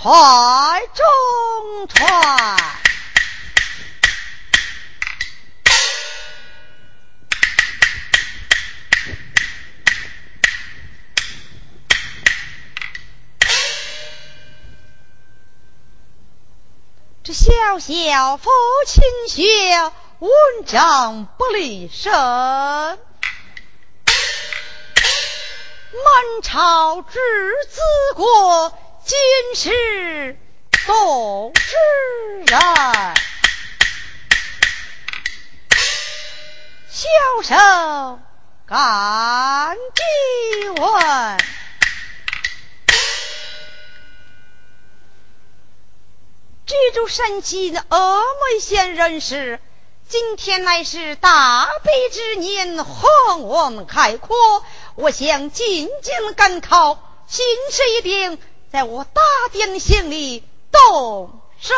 怀中传。这小小父亲学，文章不离身。满朝之子国，今世都之人。小生敢记问。居住山西的峨眉县人士，今天乃是大悲之年，鸿文开阔，我想进京赶考，心事一定在我大殿心里动身。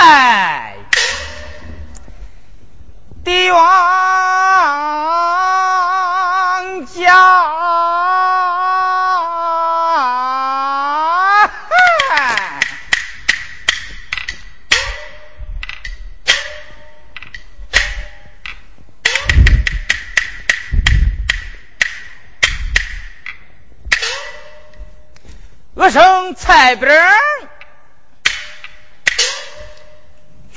火焰脉，帝王家。我生蔡兵，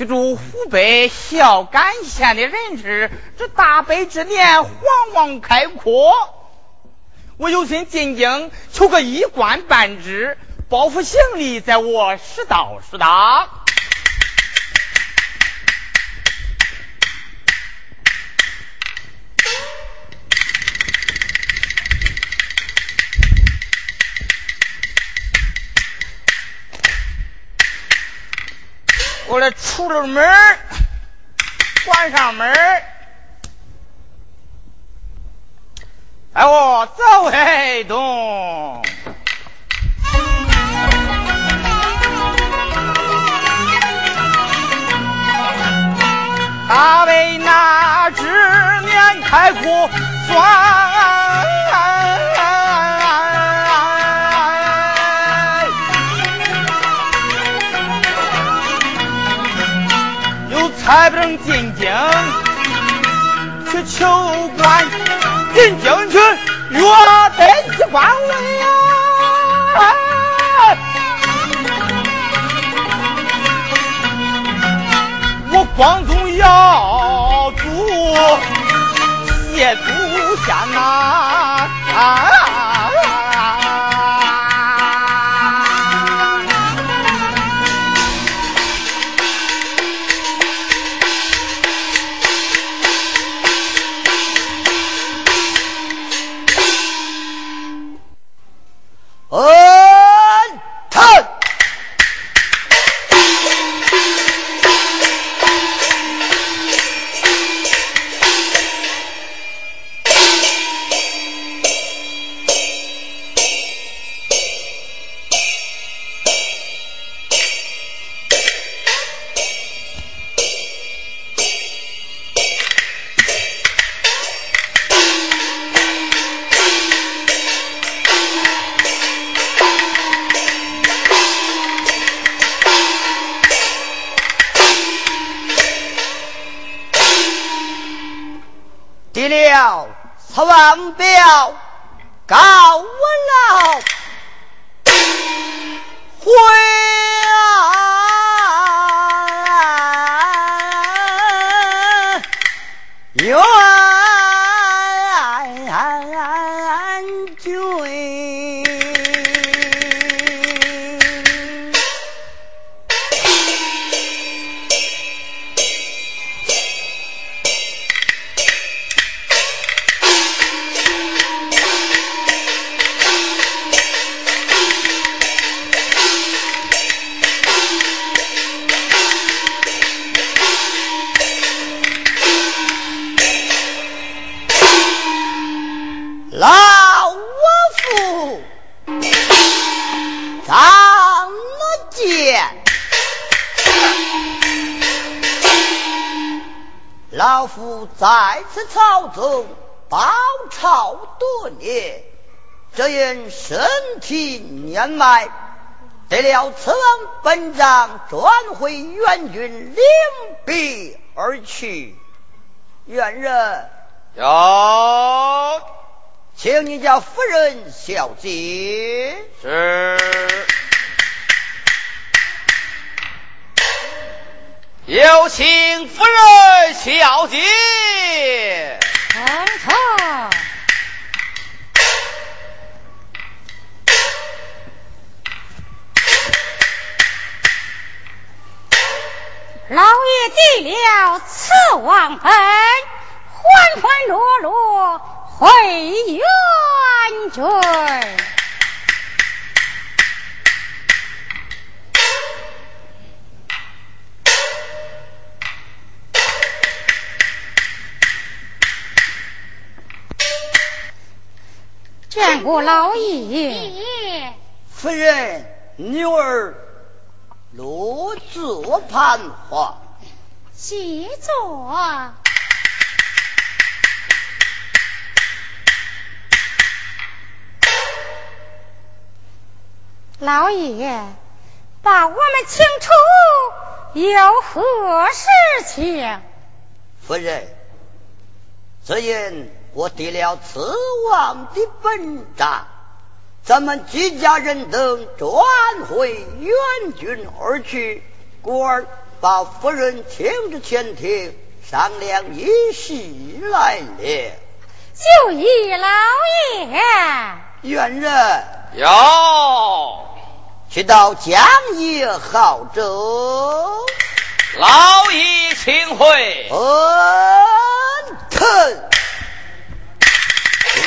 居住湖北孝感县的人士，这大悲之年，皇王开阔，我有心进京求个一官半职，包袱行李，在我识到识到。我来出了门关上门哎，我走黑东，他为那只年开阔算。还不能进京去求官，进京去约登记官位呀！我光宗耀祖，谢祖先呐！此王表告我老回在此朝中报朝多年，只因身体年迈，得了此王本章转回元军领兵而去。元人有，请你家夫人小姐是。有请夫人小姐。皇上，老爷递了此王本，欢欢乐乐回元军。见过老爷，夫人，女儿落座盘话。谢座。老爷，把我们请出，有何事情？夫人，只因。我得了此王的本章，咱们几家人等转回援军而去。故而把夫人请至前厅商量一事来了。就依老爷，元人有，去到江野好州，老爷请回。恩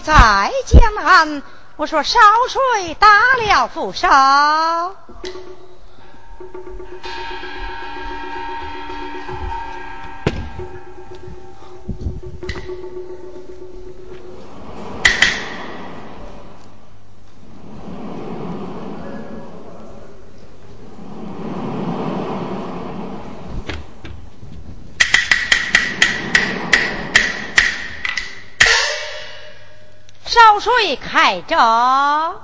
在江南我说烧水打了复烧烧水开着，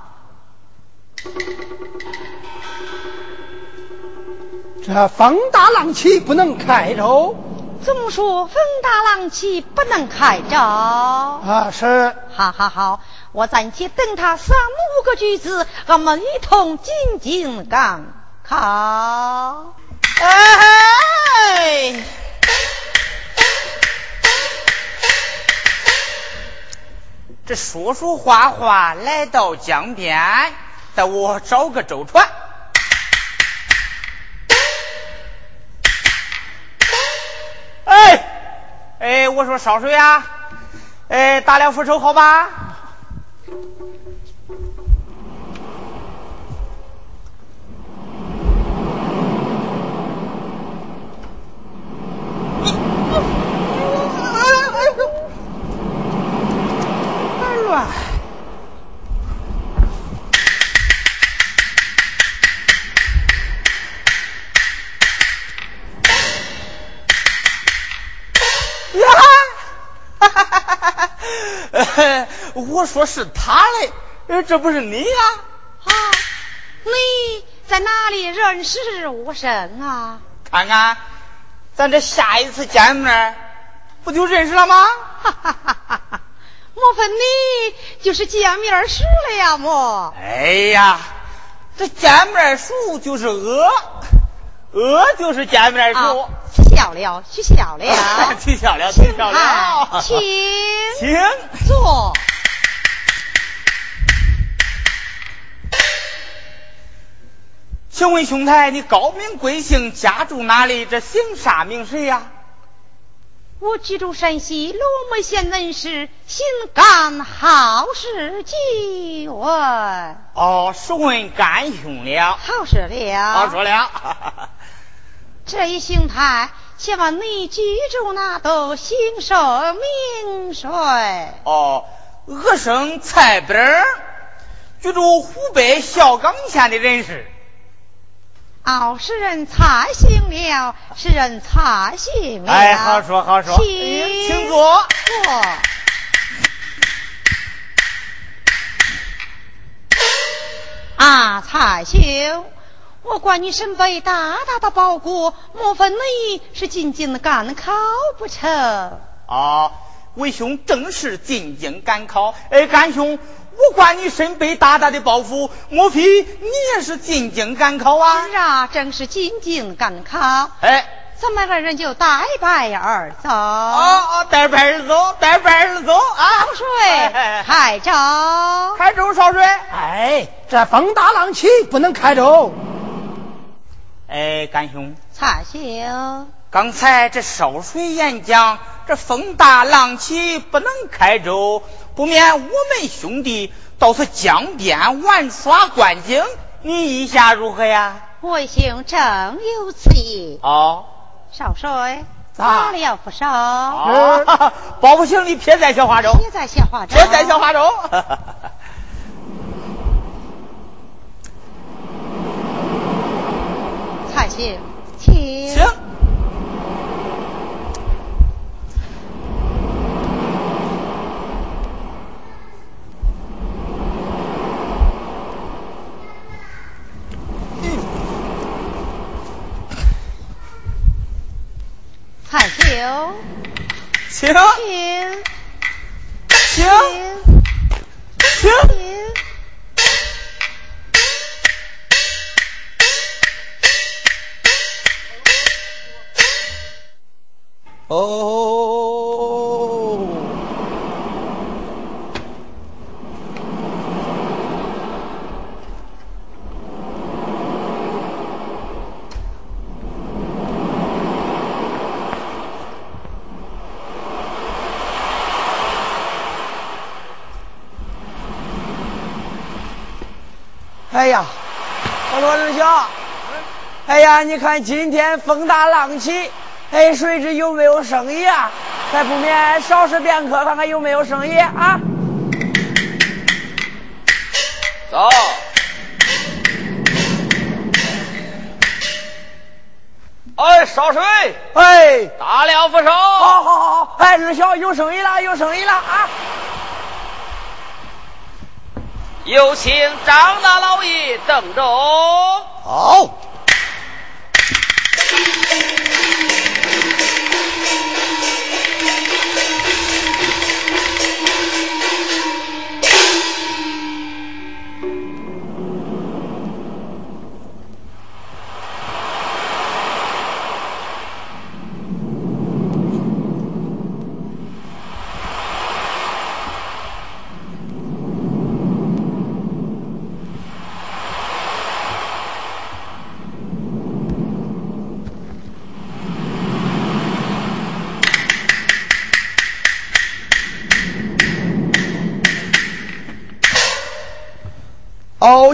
这风大浪起不能开着。怎么说风大浪起不能开着？啊，是。好好好，我暂且等他三五个句子，我们一同进进赶考。哎。这说说话话来到江边，带我找个舟船。哎，哎，我说烧水啊，哎，打两副手好吧？我说是他嘞，这不是你呀？啊，你在哪里认识我生啊？看看，咱这下一次见面，不就认识了吗？哈哈哈哈哈！莫非你就是见面时了呀？么？哎呀，这见面熟就是鹅，鹅就是见面熟。取笑了，取笑 了，取笑了，取笑了，请，请坐。请问兄台，你高名贵姓，家住哪里？这姓啥名谁呀？我居住山西罗门县人士，心肝，好事即问。哦，是问干兄了。好事了。好说了。这一兄台，且把你居住那都姓寿名谁？哦，我生蔡本，居住湖北孝冈县的人士。哦，是人才醒了，是人才醒了。哎，好说好说，请请坐。坐。啊，蔡兄，我管你身背大大的包裹，莫非你是进京赶考不成？啊，为兄正是进京赶考。哎，干兄。我管你身背大大的包袱，莫非你也是进京赶考啊？是啊，正是进京赶考。哎，咱们二人就带拜而走。哦哦，带拜而走，带拜而走啊！烧水，开舟，开舟烧水。哎，这风大浪起，不能开舟。哎，干兄，蔡兄，刚才这烧水演讲，这风大浪起，不能开舟。不免我们兄弟到此江边玩耍观景，你意下如何呀？我兄正有此意。哦，少帅，哪里要扶手？包不行，你撇在小花舟。撇在小花舟。撇在小花舟。蔡兄，请。请。请，请，请，呀，你看今天风大浪起，哎，谁知有没有生意啊？再不免少时片刻，看看有没有生意啊？走。哎，烧水。哎，打了扶手。好好好，哎，二小有生意了，有生意了啊！有请张大老爷登舟。好。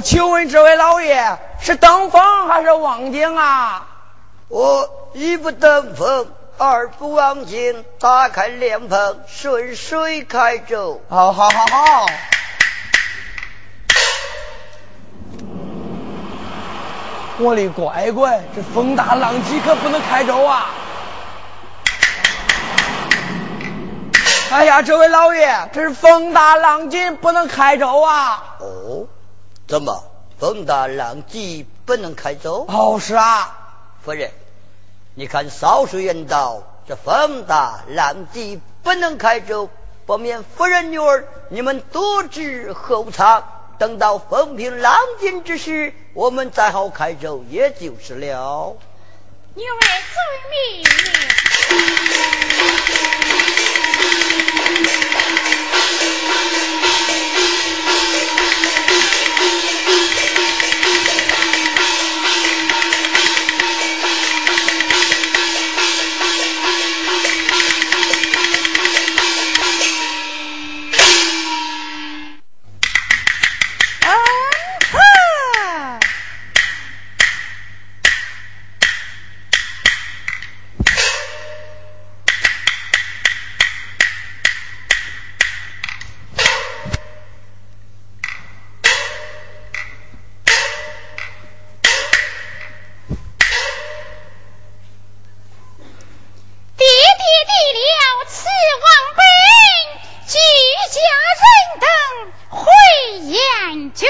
请问这位老爷是登峰还是望京啊？我一不登峰，二不望京，打开莲蓬，顺水开舟。好好好好。我的乖乖，这风大浪急可不能开舟啊！哎呀，这位老爷，这是风大浪急，不能开舟啊！哦，怎么风大浪急不能开舟？哦，是啊，夫人，你看少数言道，这风大浪急不能开舟，不免夫人女儿你们多知后藏。等到风平浪静之时，我们再好开舟，也就是了。女儿遵船去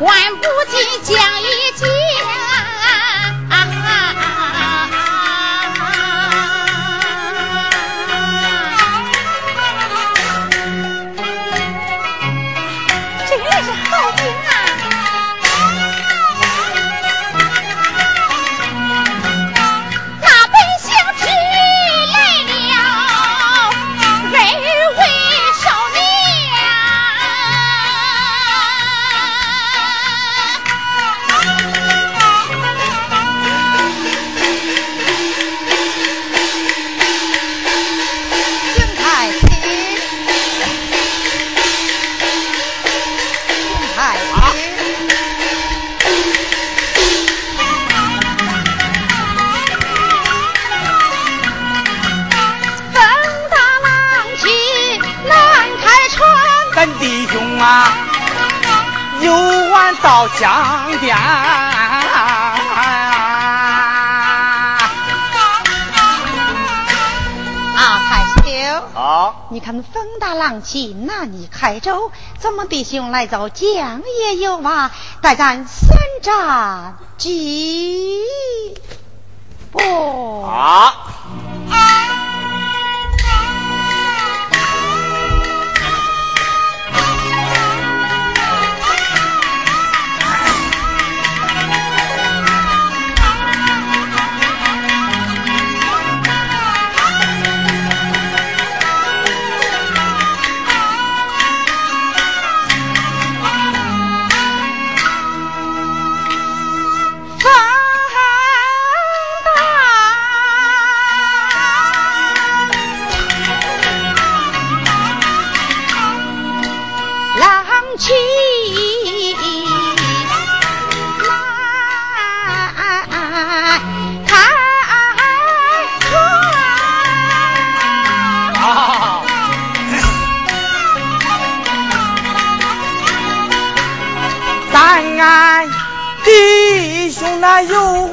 万不及将一那你开州，咱们弟兄来走江也有啊，待咱三战几哎呦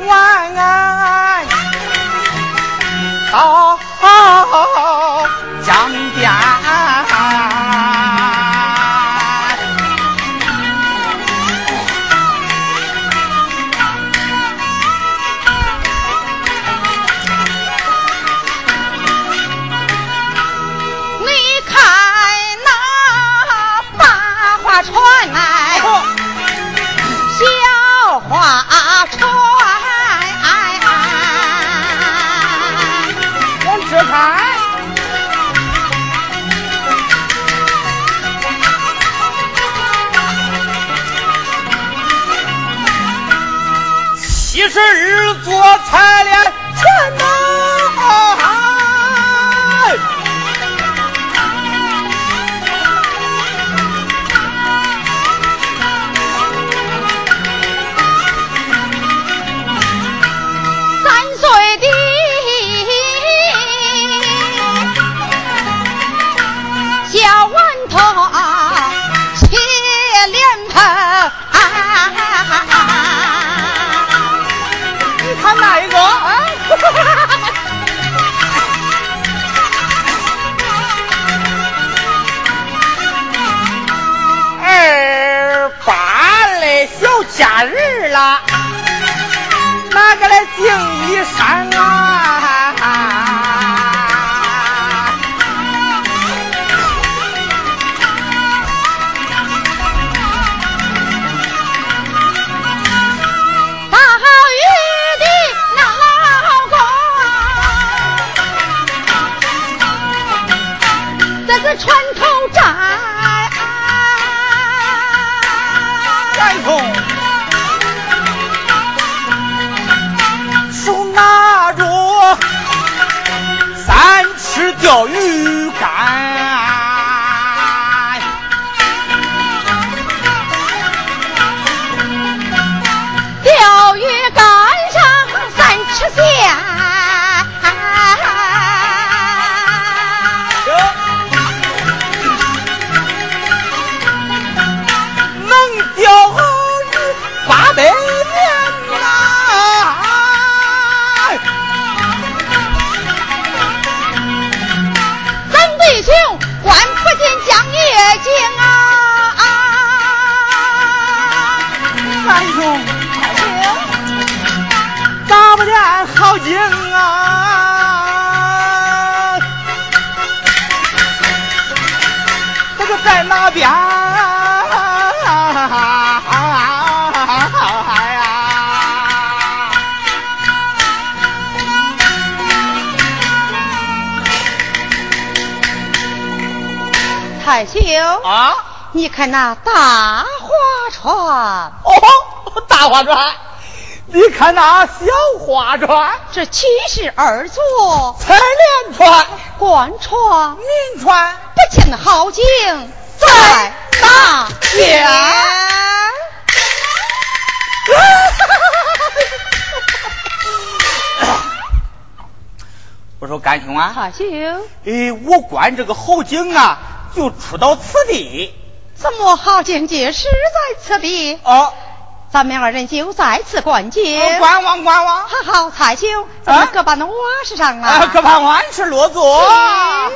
顶你山啊。你看那大花船哦，大花船！你看那小花船，这七十二座彩莲船、官船、民船，不见好景在那边。我说干兄啊，干兄，哎，我观这个好景啊。就出到此地，怎怎么好见解，实在此地？哦，咱们二人就在此观景。哦观望观望。好好，蔡兄，咱们各把那瓦石上啊。啊，可盼万事落座。我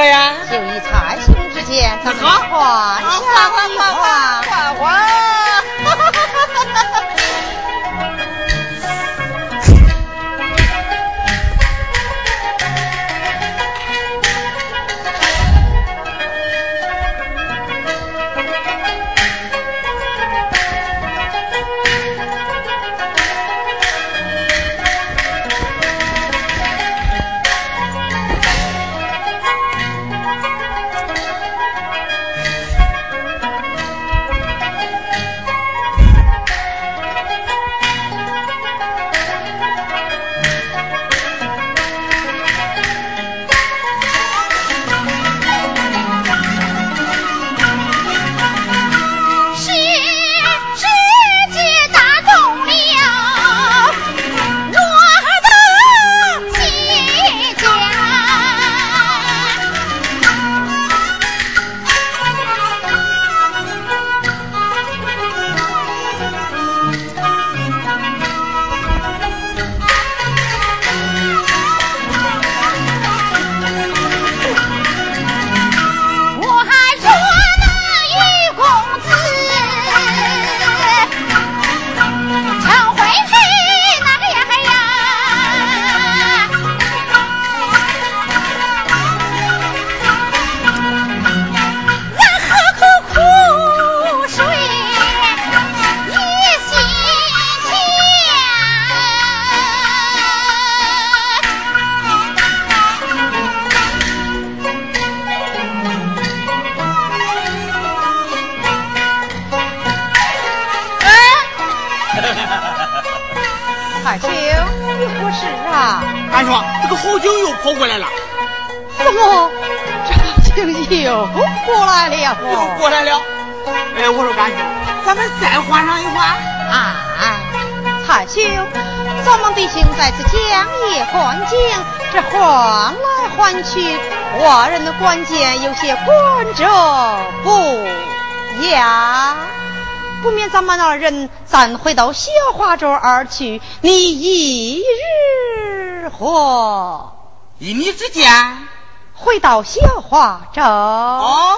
就以蔡兄之见，咱们换换换换换换。二人暂回到小花洲而去，你一日何？依你之间，回到小花洲。哦，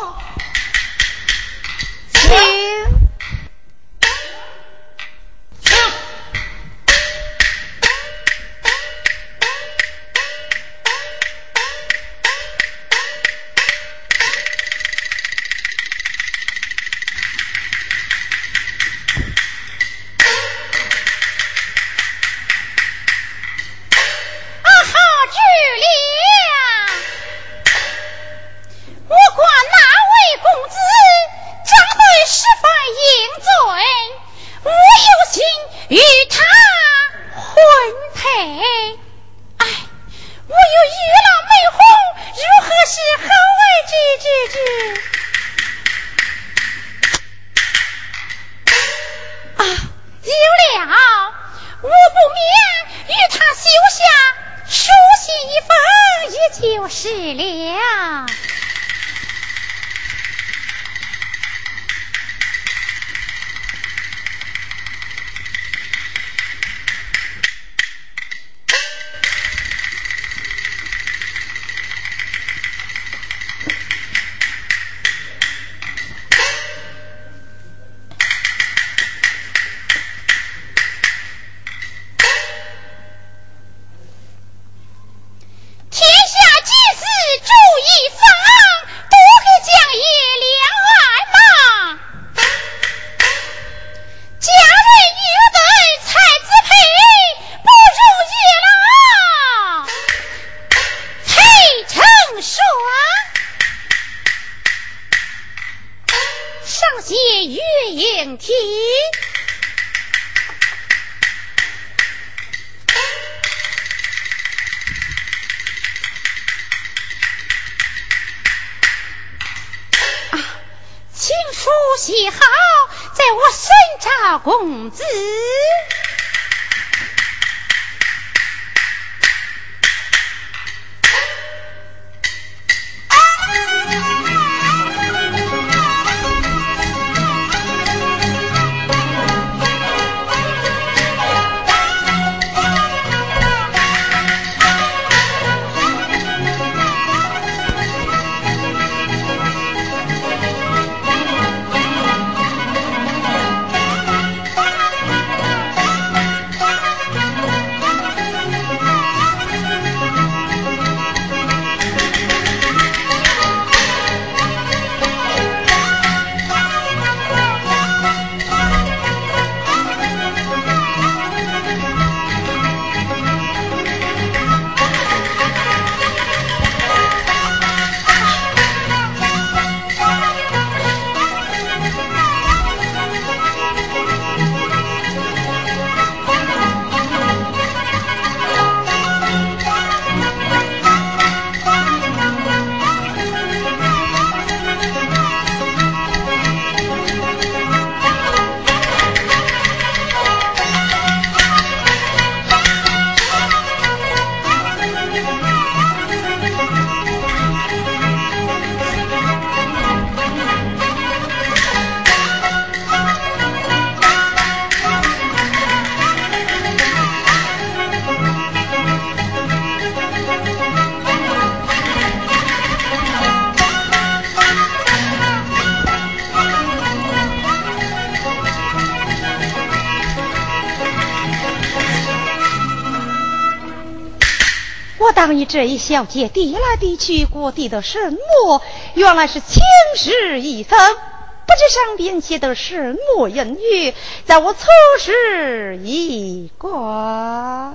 小姐递来递去，过递的什么？原来是青石一封，不知上边写的什么言语，在我测试一卦。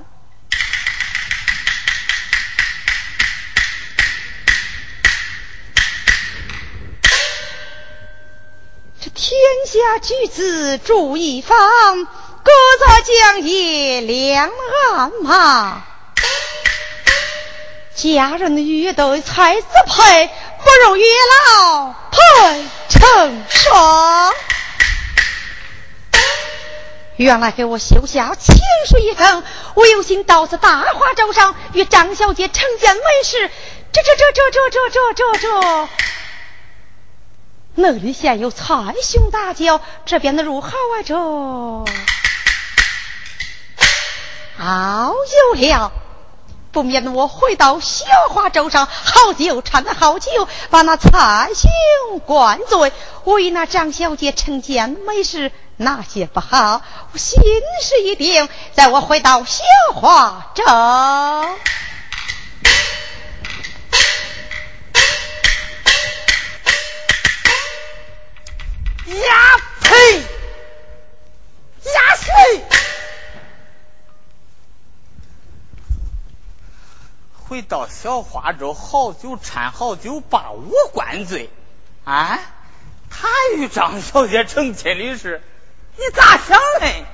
这天下举子住一方，各在江野两岸嘛。家人遇到才子配，不如月老配成双。原来给我绣下情书一封，我有心到此大华州上与张小姐成见美事。这这这这这这这这这，那里现有蔡兄大轿，这边的如何啊？这，好有了。不免我回到雪花洲上，好酒掺了好酒，把那彩兄灌醉，为那张小姐成奸美事，那些不好，我心事一定，在我回到雪花洲。呀呸！呀谁？回到小花洲，好酒掺好酒，把我灌醉。啊，他与张小姐成亲的事，你咋想嘞？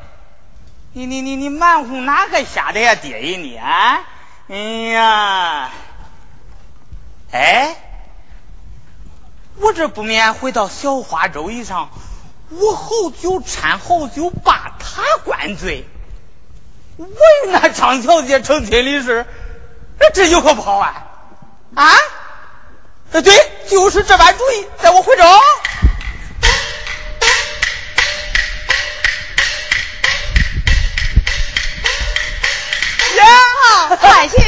你你你你满哄哪个瞎的呀，爹爷你啊！哎呀，哎，我这不免回到小花洲一上，我好酒掺好酒，把他灌醉，为那张小姐成亲的事。这有何不好啊？啊？呃，对，就是这般主意，在我回州。呀，蔡兄，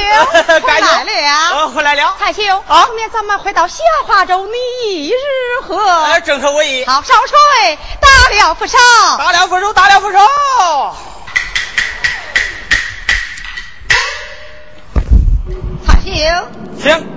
回来了。回来了。蔡兄，后面咱们回到下华州，你如何？呃，正合我意。好，少帅，打了不少。打了不少，打了不少。行行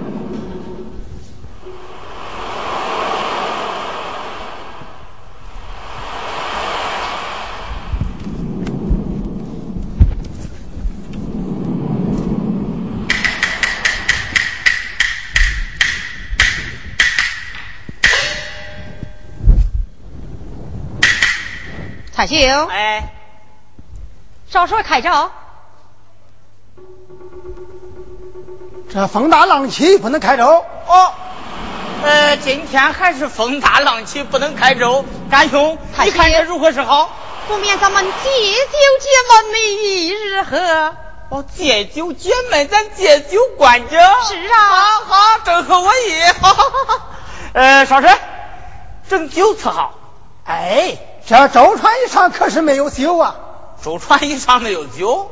彩庆哎。少帅开照这风大浪起，不能开舟。哦，呃，今天还是风大浪起，不能开舟。干兄，你看这如何是好？不免咱们借酒解闷，你如何？哦，借酒解闷，咱借酒灌酒。是啊，好，好，正合我意。好好好，呃，少帅，整酒伺好。哎，这舟船以上可是没有酒啊。舟船以上没有酒？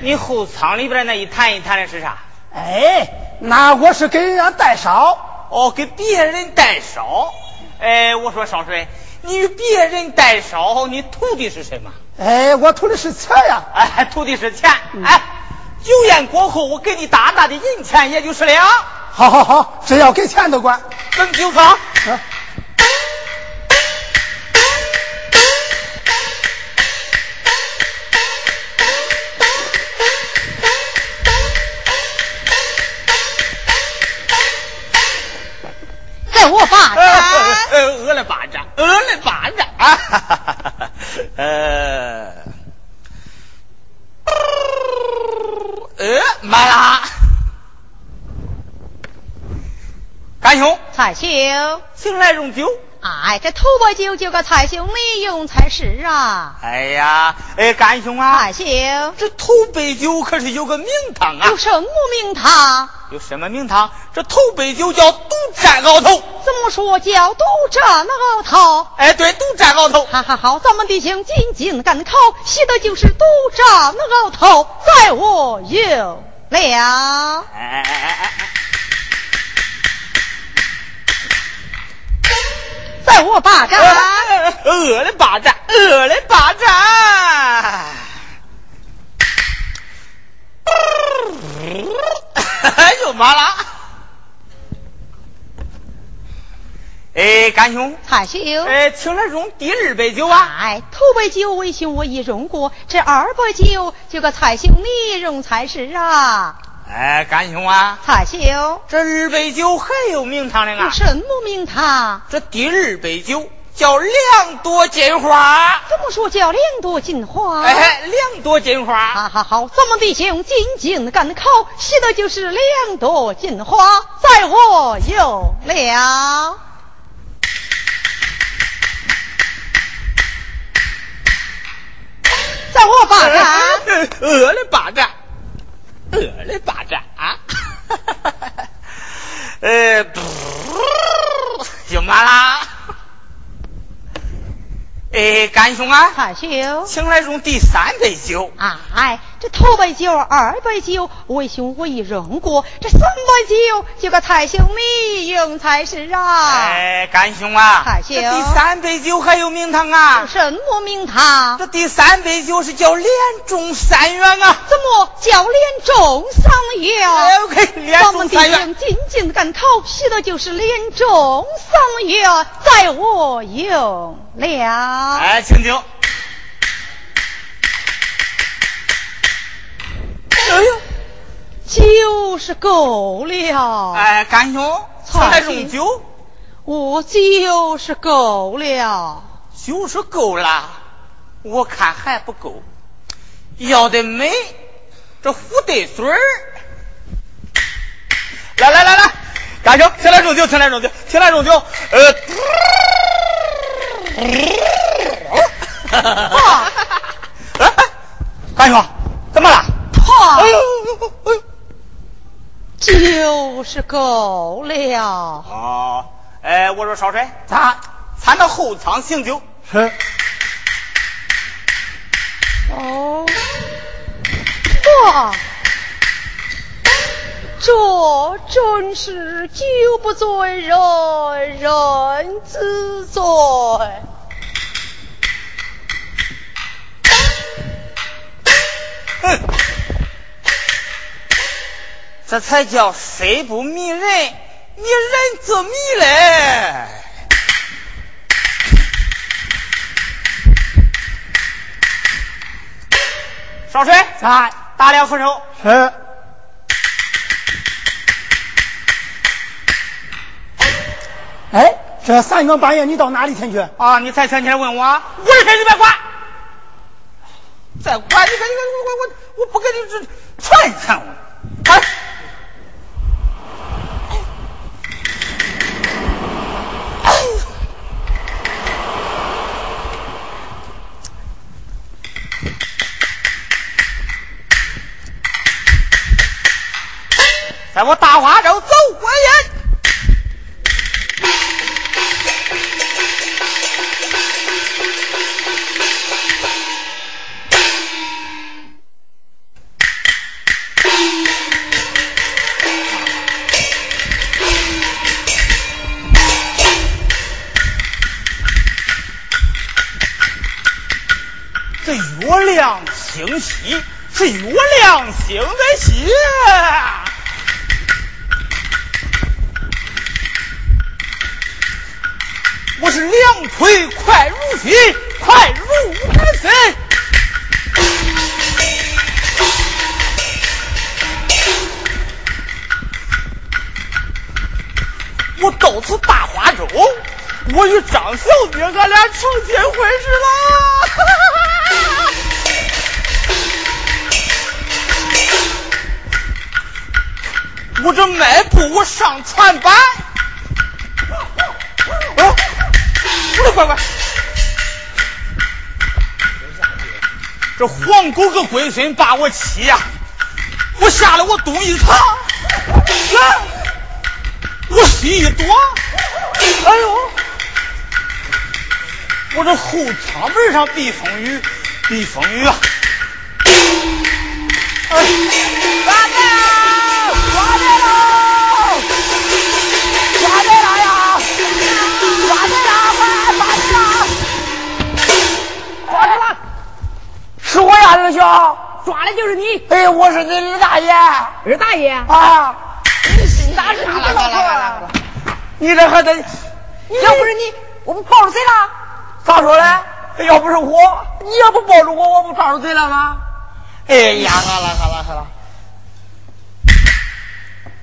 你后舱里边那一坛一坛的是啥？哎，那我是给人家代烧。哦，给别人代烧。哎，我说少帅，你与别人代烧，你图的是什么？哎，我图的是钱呀。哎，图的是钱。哎，酒宴过后，我给你大大的银钱，也就是了。好好好，只要给钱都管。等酒喝。我巴掌，呃了巴掌，啊，呃，呃，满了，干兄，蔡兄，请来用酒。哎，这头把酒就个蔡兄你用才是啊！哎呀，哎，干兄啊，干兄，这头杯酒可是有个名堂啊！有什么名堂？有什么名堂？这头杯酒叫独占鳌头。怎么说叫独占鳌头？哎，对，独占鳌头。好好好，咱们弟兄紧紧赶考，写的就是独占鳌头，在我有了。哎哎哎哎哎！在我巴掌，我的巴掌，我的巴掌，哎呦妈啦！哎，干兄，蔡兄，哎，请来用第二杯酒啊！哎，头杯酒为兄我已用过，这二杯酒就个蔡兄你用才是啊！哎，干兄啊，蔡兄，这二杯酒还有名堂的啊？什么名堂？这第二杯酒叫两朵金花。怎么说叫两朵金花？哎，两朵金花。好好好，咱们弟兄静静的赶考，写的就是两朵金花，在我有了。在我巴掌，我的巴掌，我来巴掌啊！呃，就完啦。哎，干兄啊，汉兄，请来用第三杯酒。啊哎，这头杯酒、二杯酒，为兄我已用过，这三杯酒就给太兄你用才是啊。哎，干兄啊，蔡兄，这第三杯酒还有名堂啊？什么名堂？这第三杯酒是叫连中三元啊。怎么叫连中三元？哎，OK，连中三元。咱们弟兄进进赶考，写的就是连中三元，在我用了。哎，请酒。哎呦，酒是够了。哎，干兄，才用酒。我酒是够了。酒是够了，我看还不够，要得美，这虎对水儿。来来来来，干兄，请来用酒，请来用酒，请来用酒。呃。爸，哎，干兄，怎么了？爸，哎呦，哎呦，就是够了。啊，哎，我说少帅，咱咱到后舱醒酒。是。哦，哇，这真是酒不醉人人自醉。这才叫水不迷人，你人自迷嘞。少水，在打两扶手。是。哎，这三更半夜你到哪里天去？啊，你才前天问我，我的事你别管。再管你，看你，我我我我不跟你这传传我，哎。在我大花洲走过眼。这月亮星稀，是月亮星的稀。我是两腿快如飞，快如赶飞。我到此大花洲，我与张小姐俺俩成亲婚事了。我这迈步，我上船板。快快！这黄狗个龟孙把我欺呀！我吓得我东一藏，啊！我西一躲，哎呦！我这后舱门上避风雨，避风雨啊！哎，抓来是我呀，二小，抓的就是你。哎，我是你二大爷。二大爷啊，你姓大是你老婆？你这还得，要不是你，我不抱着谁了。咋说嘞？要不是我，你要不抱着我，我不抓住谁了吗？哎呀，好了好了好了，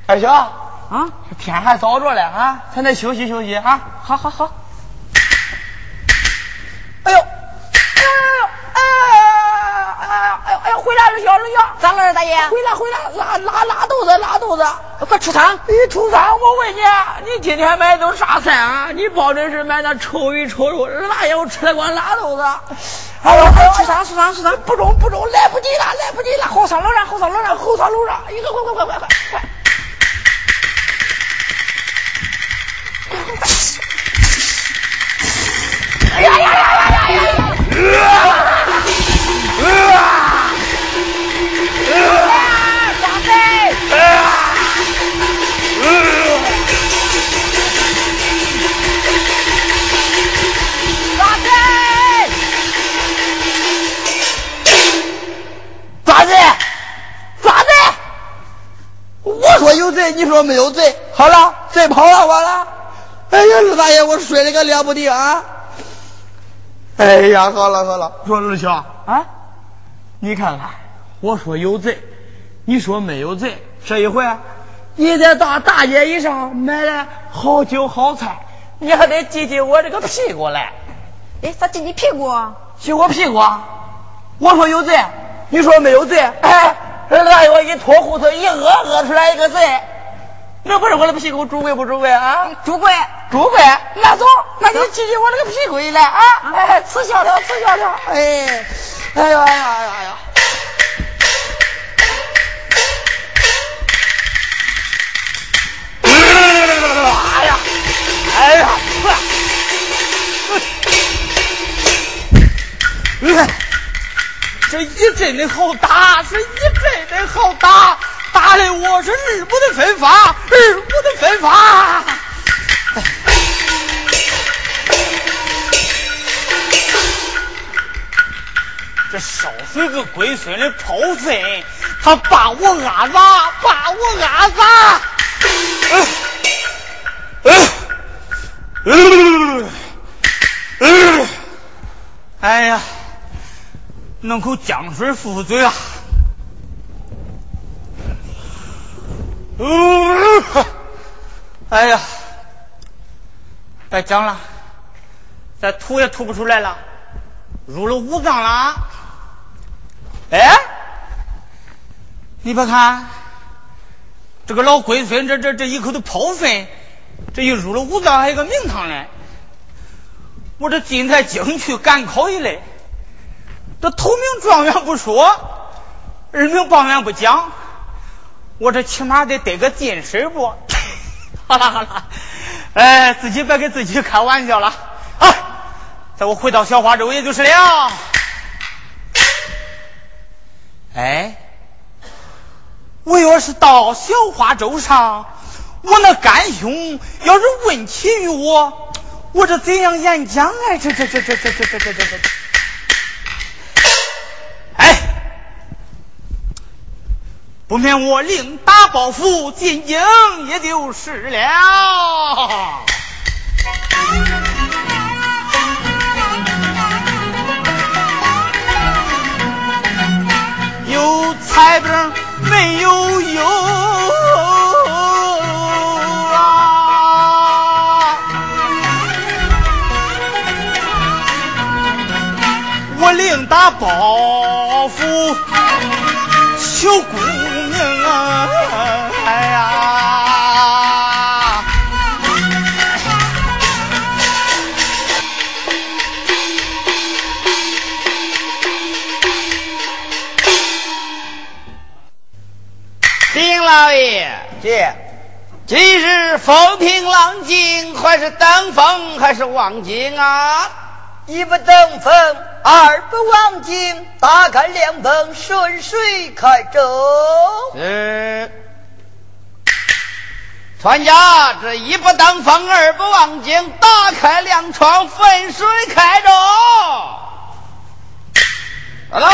二小。啊，天还早着嘞，啊，咱得休息休息啊。好，好，好。哎呦，哎呦，哎呦。下。咋了，二大爷？回来回来，拉拉拉肚子拉肚子，快出汤！你出汤！我问你，你今天买的都啥菜啊？你保证是买那臭鱼臭肉？二大爷，我吃的光拉肚子。哎呦，出仓出仓出仓！不中不中，来不及了来不及了！后上楼上后上楼上后上楼上，一个快快快快快快！哎呀呀呀呀呀呀！说有贼，你说没有贼。好了，贼跑了，完了。哎呀，二大爷，我睡了个了不得啊！哎呀，好了好了，说二小啊，你看看，我说有贼，你说没有贼，这一回你在大大街以上买了好酒好菜，你还得挤挤我这个屁股来。哎，咋挤你屁股？挤我屁股？我说有贼，你说没有贼？哎，二大爷，我一脱裤子一饿，饿出来一个贼，那不是我的屁股，主贵不主贵啊？主贵，主贵，那走，那就挤挤我这个屁股来啊！哎，吃香了，吃香了，哎，哎呀哎呀哎呀哎呀！哎呀，哎呀，你看，这一阵的好打，是一阵的好打，打的我是日不得分发，日不得分发。这少是个龟孙的跑粪，他把我压砸，把我压砸。哎呀，弄口姜水敷敷嘴啊！哎呀，别讲了，再吐也吐不出来了，入了五脏了。哎，你别看这个老龟孙，这这这一口的泡粪，这一入了五脏，还有个名堂嘞。我这进台京去赶考一类，这头名状元不说，二名状元不讲，我这起码得得个进士不？好了好了，哎，自己别给自己开玩笑了啊！在我回到小花洲也就是了。哎，我要是到小花洲上，我那干兄要是问起于我，我这怎样演讲哎？这这这这这这这这这这，哎，不免我另打包袱进京，也就是了。有彩饼没有油啊！我另打包袱求姑！今日风平浪静，还是登风，还是望京啊？一不登风，二不望京，打开凉棚顺水开舟。是。船家这一不登风，二不望京，打开凉窗，分水开舟。来。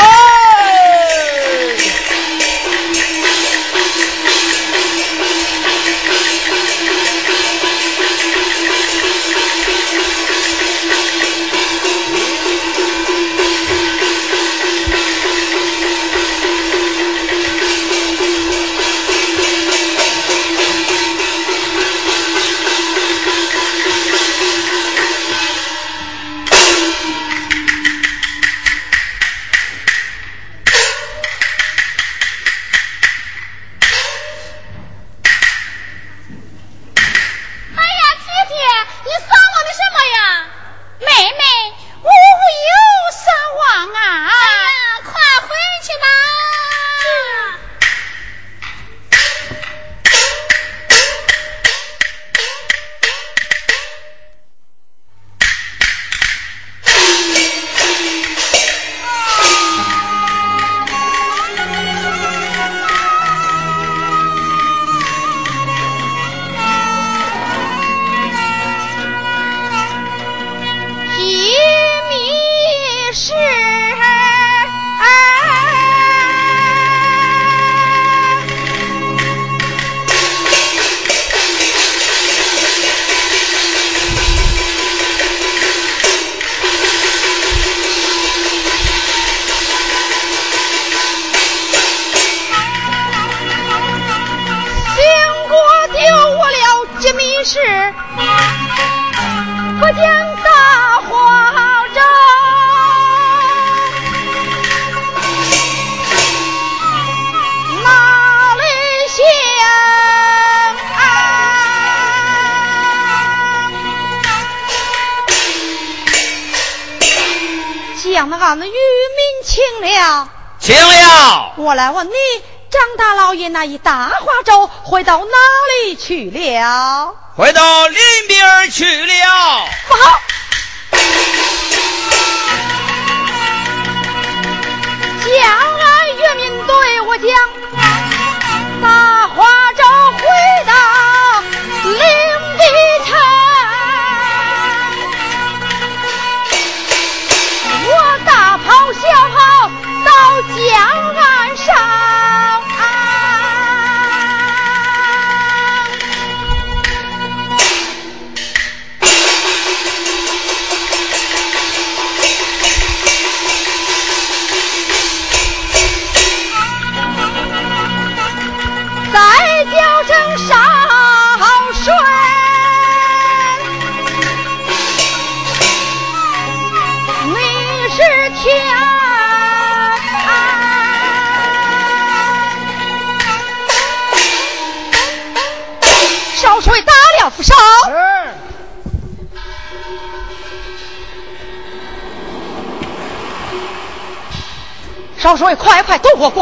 那一大花招回到哪里去了？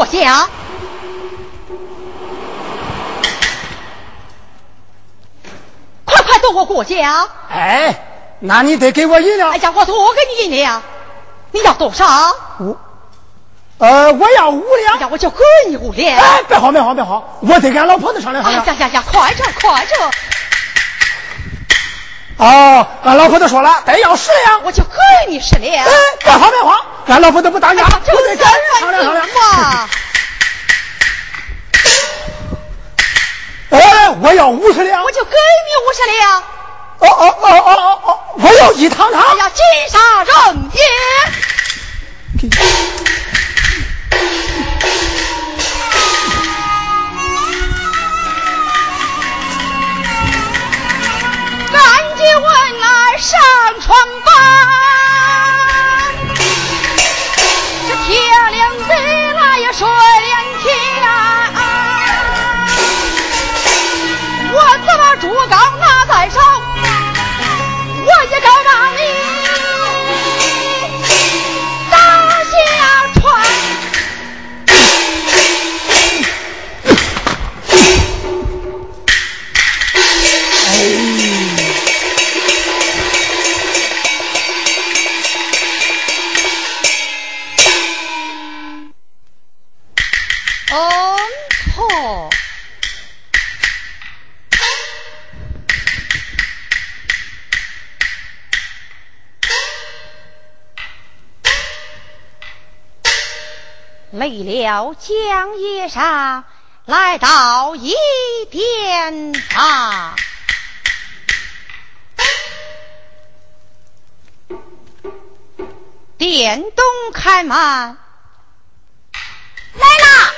快渡我过江！快快渡我过江！哎，那你得给我一两哎。呀，我多给你一两，你要多少？五，呃，我要五哎两。呀，我就给你五两。哎，别好，别好，别好，我得跟俺老婆子商量商量。哎呀呀呀，快着快着，哦，俺老婆子说了，得要十两。我就给你十两。哎，别慌别慌，俺老婆子不当家，哎呀这我得跟三俺商量商量。嘛。哎，我要五十两。我就给你五十两。哦哦哦哦哦哦，我要一堂堂。哎呀，金沙人也。赶紧问来上床吧。为了江夜上，来到一殿堂。殿东开门，来啦！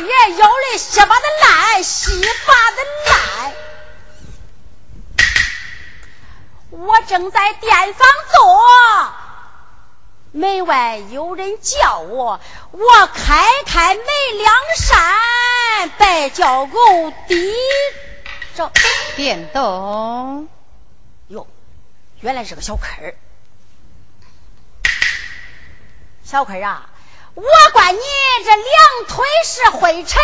俩也咬的稀巴的烂，稀巴的烂。我正在店房坐。门外有人叫我，我开开门两扇，白叫狗低着。殿东，哟，原来是个小坑儿。小坑啊，我管你这两腿是灰尘，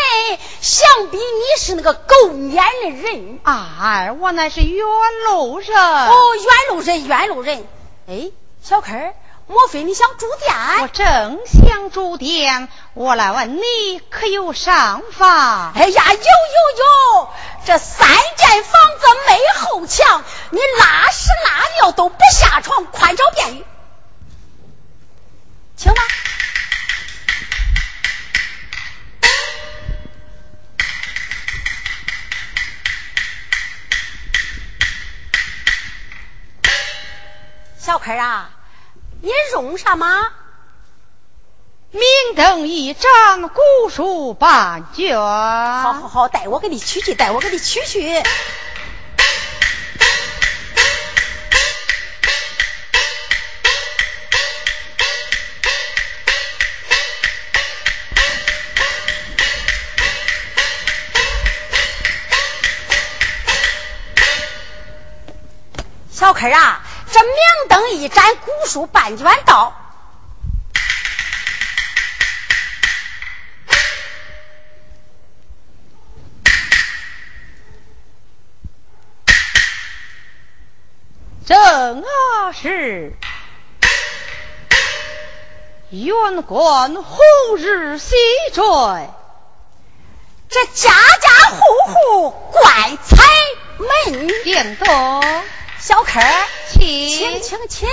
想必你是那个狗撵的人。哎，我那是远路人。哦，远路人，远路人。哎，小坑莫非你想住店？我正想住店，我来问你可有上房？哎呀，有有有，这三间房子没后墙，你拉屎拉尿都不下床，宽敞便于。请吧。小客啊，你用什么？明灯一盏，古书半卷。好好好，带我给你取去，带我给你取去。小客啊。这明灯一盏，古书半卷到。正啊是，远观红日西坠，这家家户户怪彩门。电灯。小客，请请请。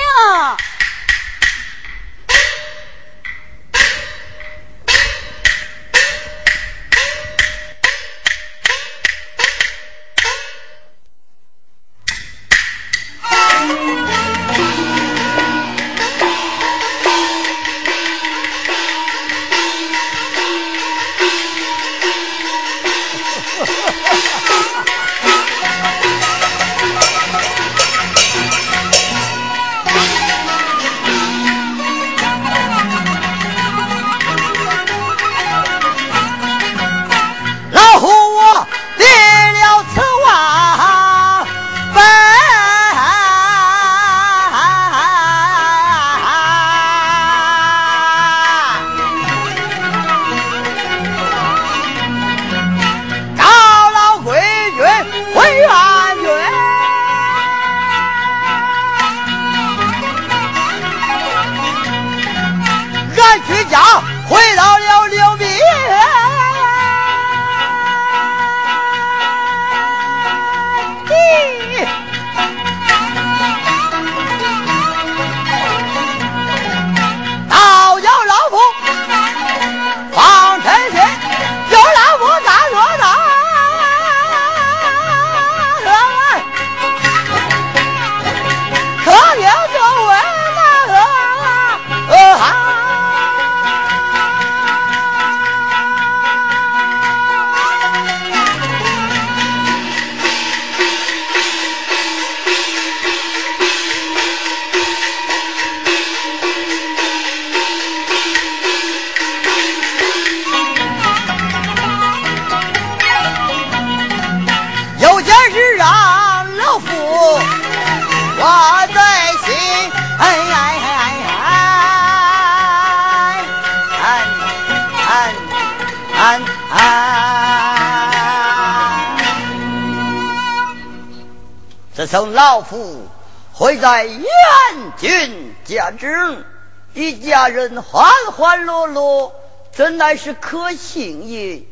乃是可信也？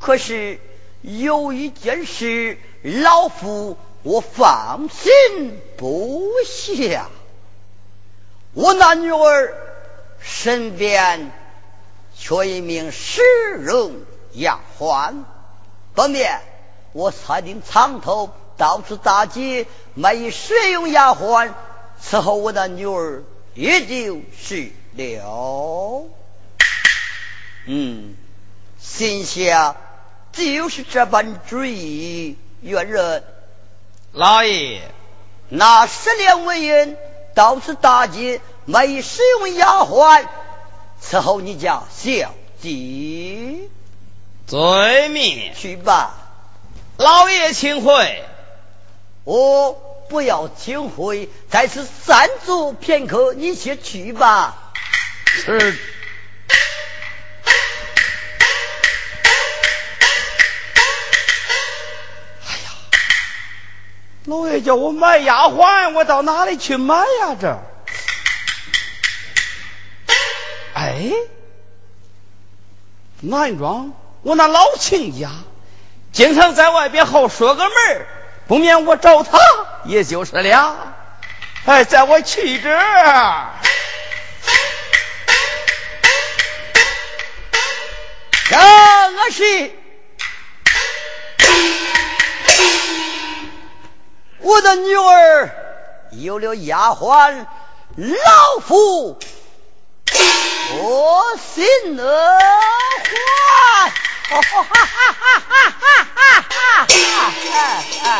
可是有一件事，老夫我放心不下。我那女儿身边缺一名侍用丫鬟，不免我裁定长头。到处大街卖一使用丫鬟伺候我的女儿，也就是了。嗯，心下就是这般主意。元人，老爷，那十两文银到此大街卖一使用丫鬟伺候你家小姐，罪命去吧。老爷请回。我不要请回，在此暂住片刻，你先去吧。是。老爷叫我买丫鬟，我到哪里去买呀？这，哎，南庄，我那老亲家经常在外边好说个门不免我找他也就是了。哎，在我去这。正是，我的女儿有了丫鬟，老夫我心儿欢。哈哈哈哈哈哈哈哈！